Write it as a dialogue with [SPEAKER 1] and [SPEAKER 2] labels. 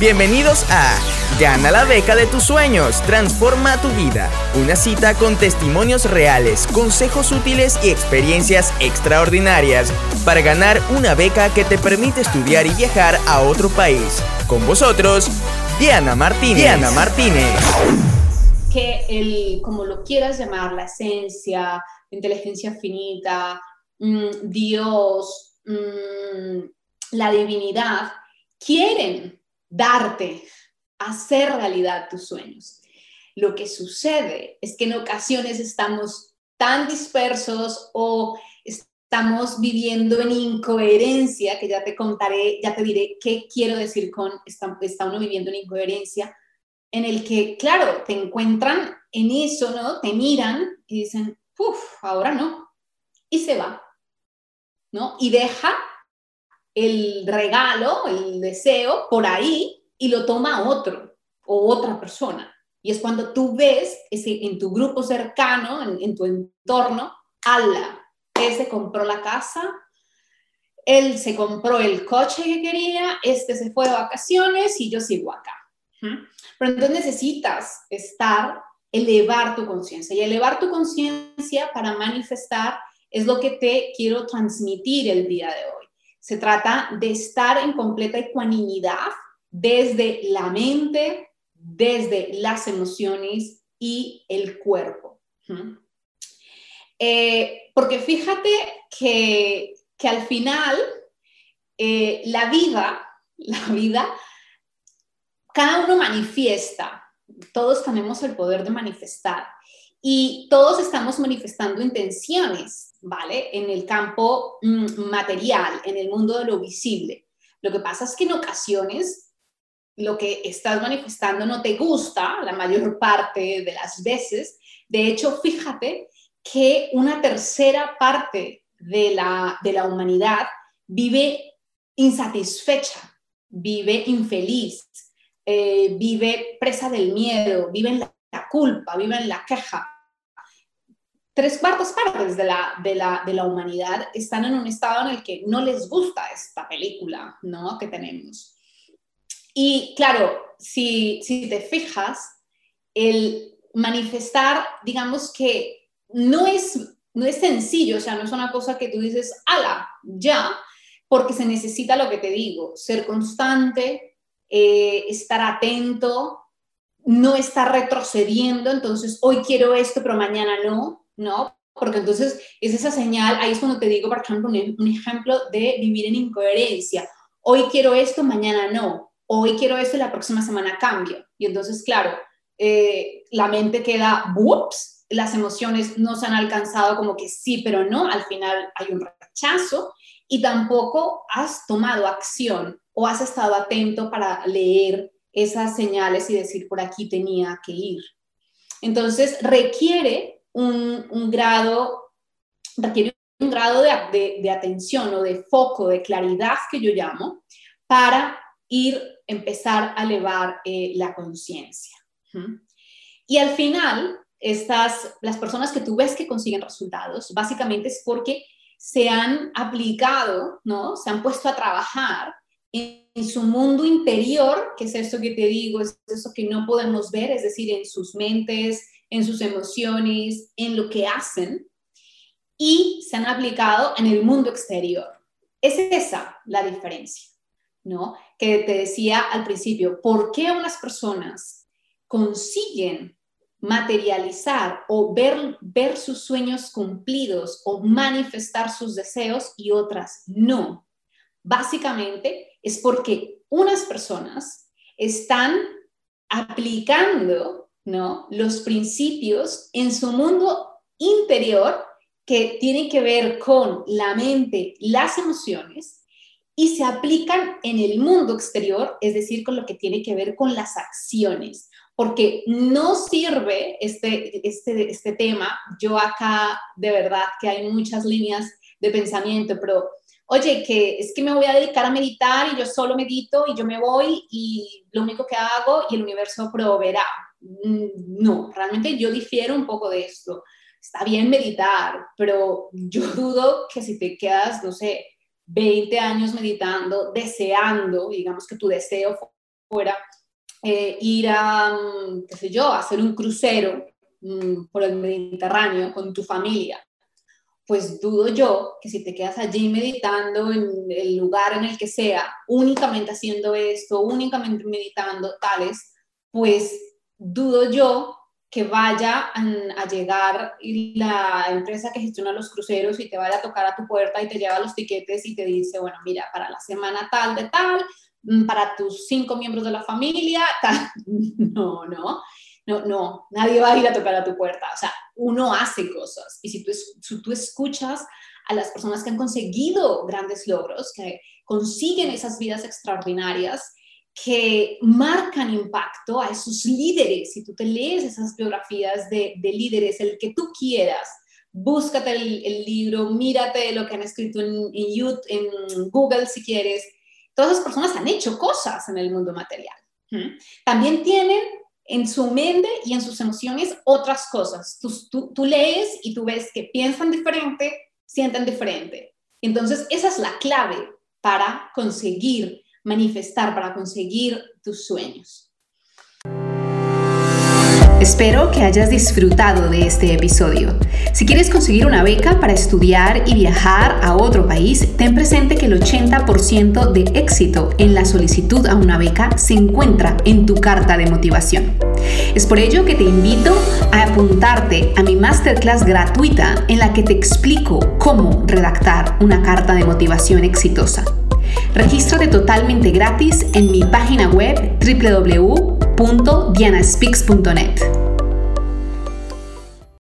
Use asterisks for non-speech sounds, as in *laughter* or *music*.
[SPEAKER 1] Bienvenidos a Gana la beca de tus sueños, transforma tu vida. Una cita con testimonios reales, consejos útiles y experiencias extraordinarias para ganar una beca que te permite estudiar y viajar a otro país. Con vosotros, Diana Martínez. Diana Martínez.
[SPEAKER 2] Que el, como lo quieras llamar, la esencia, la inteligencia finita, mm, Dios, mm, la divinidad, quieren darte, hacer realidad tus sueños. Lo que sucede es que en ocasiones estamos tan dispersos o estamos viviendo en incoherencia, que ya te contaré, ya te diré qué quiero decir con está, uno viviendo en incoherencia, en el que, claro, te encuentran en eso, ¿no? Te miran y dicen, uff, ahora no. Y se va, ¿no? Y deja el regalo, el deseo por ahí y lo toma otro o otra persona. Y es cuando tú ves ese, en tu grupo cercano, en, tu entorno, ala, él se compró la casa, él se compró el coche que quería, este se fue de vacaciones y yo sigo acá. Pero entonces necesitas estar, elevar tu conciencia. Y elevar tu conciencia para manifestar es lo que te quiero transmitir el día de hoy. Se trata de estar en completa ecuanimidad desde la mente, desde las emociones y el cuerpo. Eh, porque fíjate que, al final eh, la vida, *laughs* la vida, cada uno manifiesta, todos tenemos el poder de manifestar y todos estamos manifestando intenciones ¿vale? En el campo mm, material, en el mundo de lo visible. Lo que pasa es que en ocasiones lo que estás manifestando no te gusta la mayor *laughs* parte de las veces. De hecho, fíjate que una tercera parte de la, de la humanidad vive insatisfecha, vive infeliz, eh, vive presa del miedo, vive en la culpa, vive en la queja, tres cuartas partes de la, de, la, de la humanidad están en un estado en el que no les gusta esta película ¿no? que tenemos. Y claro, si, si te fijas, el manifestar, digamos que no es, no es sencillo, o sea, no es una cosa que tú dices, ala, ya, porque se necesita lo que te digo, ser constante, eh, estar atento, no estar retrocediendo, entonces hoy quiero esto, pero mañana no, ¿no? Porque entonces es esa señal, ahí es cuando te digo, por ejemplo, un, ejemplo de vivir en incoherencia. Hoy quiero esto, mañana no. Hoy quiero esto y la próxima semana cambio. Y entonces, claro, eh, la mente queda, whoops, las emociones no se han alcanzado como que sí, pero no, al final hay un rechazo y tampoco has tomado acción o has estado atento para leer esas señales y decir, por aquí tenía que ir. Entonces, requiere un, grado, requiere un grado de, atención o de foco, de claridad que yo llamo, para ir, empezar a elevar eh, la conciencia. Y al final, estas, las personas que tú ves que consiguen resultados, básicamente es porque se han aplicado, ¿no? Se han puesto a trabajar en, su mundo interior, que es eso que te digo, es eso que no podemos ver, es decir, en sus mentes, en sus emociones, en lo que hacen y se han aplicado en el mundo exterior. Es esa la diferencia, ¿no? Que te decía al principio, ¿por qué unas personas consiguen materializar o ver, ver sus sueños cumplidos o manifestar sus deseos y otras no? Básicamente es porque unas personas están aplicando ¿no? Los principios en su mundo interior que tienen que ver con la mente, las emociones, y se aplican en el mundo exterior, es decir, con lo que tiene que ver con las acciones, porque no sirve este, este, este tema. Yo acá, de verdad, que hay muchas líneas de pensamiento, pero oye, que es que me voy a dedicar a meditar y yo solo medito y yo me voy y lo único que hago y el universo proveerá. Mm, no, realmente yo difiero un poco de esto. Está bien meditar, pero yo *laughs* dudo que si te quedas, no sé, 20 años meditando, deseando, digamos que tu deseo fuera eh, ir a, mm, qué sé yo, hacer un crucero mm, por el Mediterráneo con tu familia, pues dudo yo que si te quedas allí meditando en el lugar en el que sea, únicamente haciendo esto, únicamente meditando tales, pues dudo yo que vaya a, llegar la empresa que gestiona los cruceros y te vaya a tocar a tu puerta y te lleva los tiquetes y te dice, bueno, mira, para la semana tal de tal, mm, para tus cinco miembros de la familia. *laughs* No, no, no, no, nadie va a ir a tocar a tu puerta. O sea, uno hace cosas. Y si tú escuchas a las personas que han conseguido grandes logros, que consiguen esas vidas extraordinarias, que marcan impacto a esos líderes. Si tú te lees esas biografías de, líderes, el que tú quieras, búscate el, libro, mírate lo que han escrito en, en Google si quieres. Todas esas personas han hecho cosas en el mundo material. También tienen en su mente y en sus emociones otras cosas. Tú, tú lees y tú ves que piensan diferente, sienten diferente. Entonces, esa es la clave para conseguir manifestar, para conseguir tus sueños.
[SPEAKER 3] Espero que hayas disfrutado de este episodio. Si quieres conseguir una beca para estudiar y viajar a otro país, ten presente que el 80% de éxito en la solicitud a una beca se encuentra en tu carta de motivación. Es por ello que te invito a apuntarte a mi masterclass gratuita en la que te explico cómo redactar una carta de motivación exitosa. Regístrate totalmente gratis en mi página web www.dianaspeaks.net.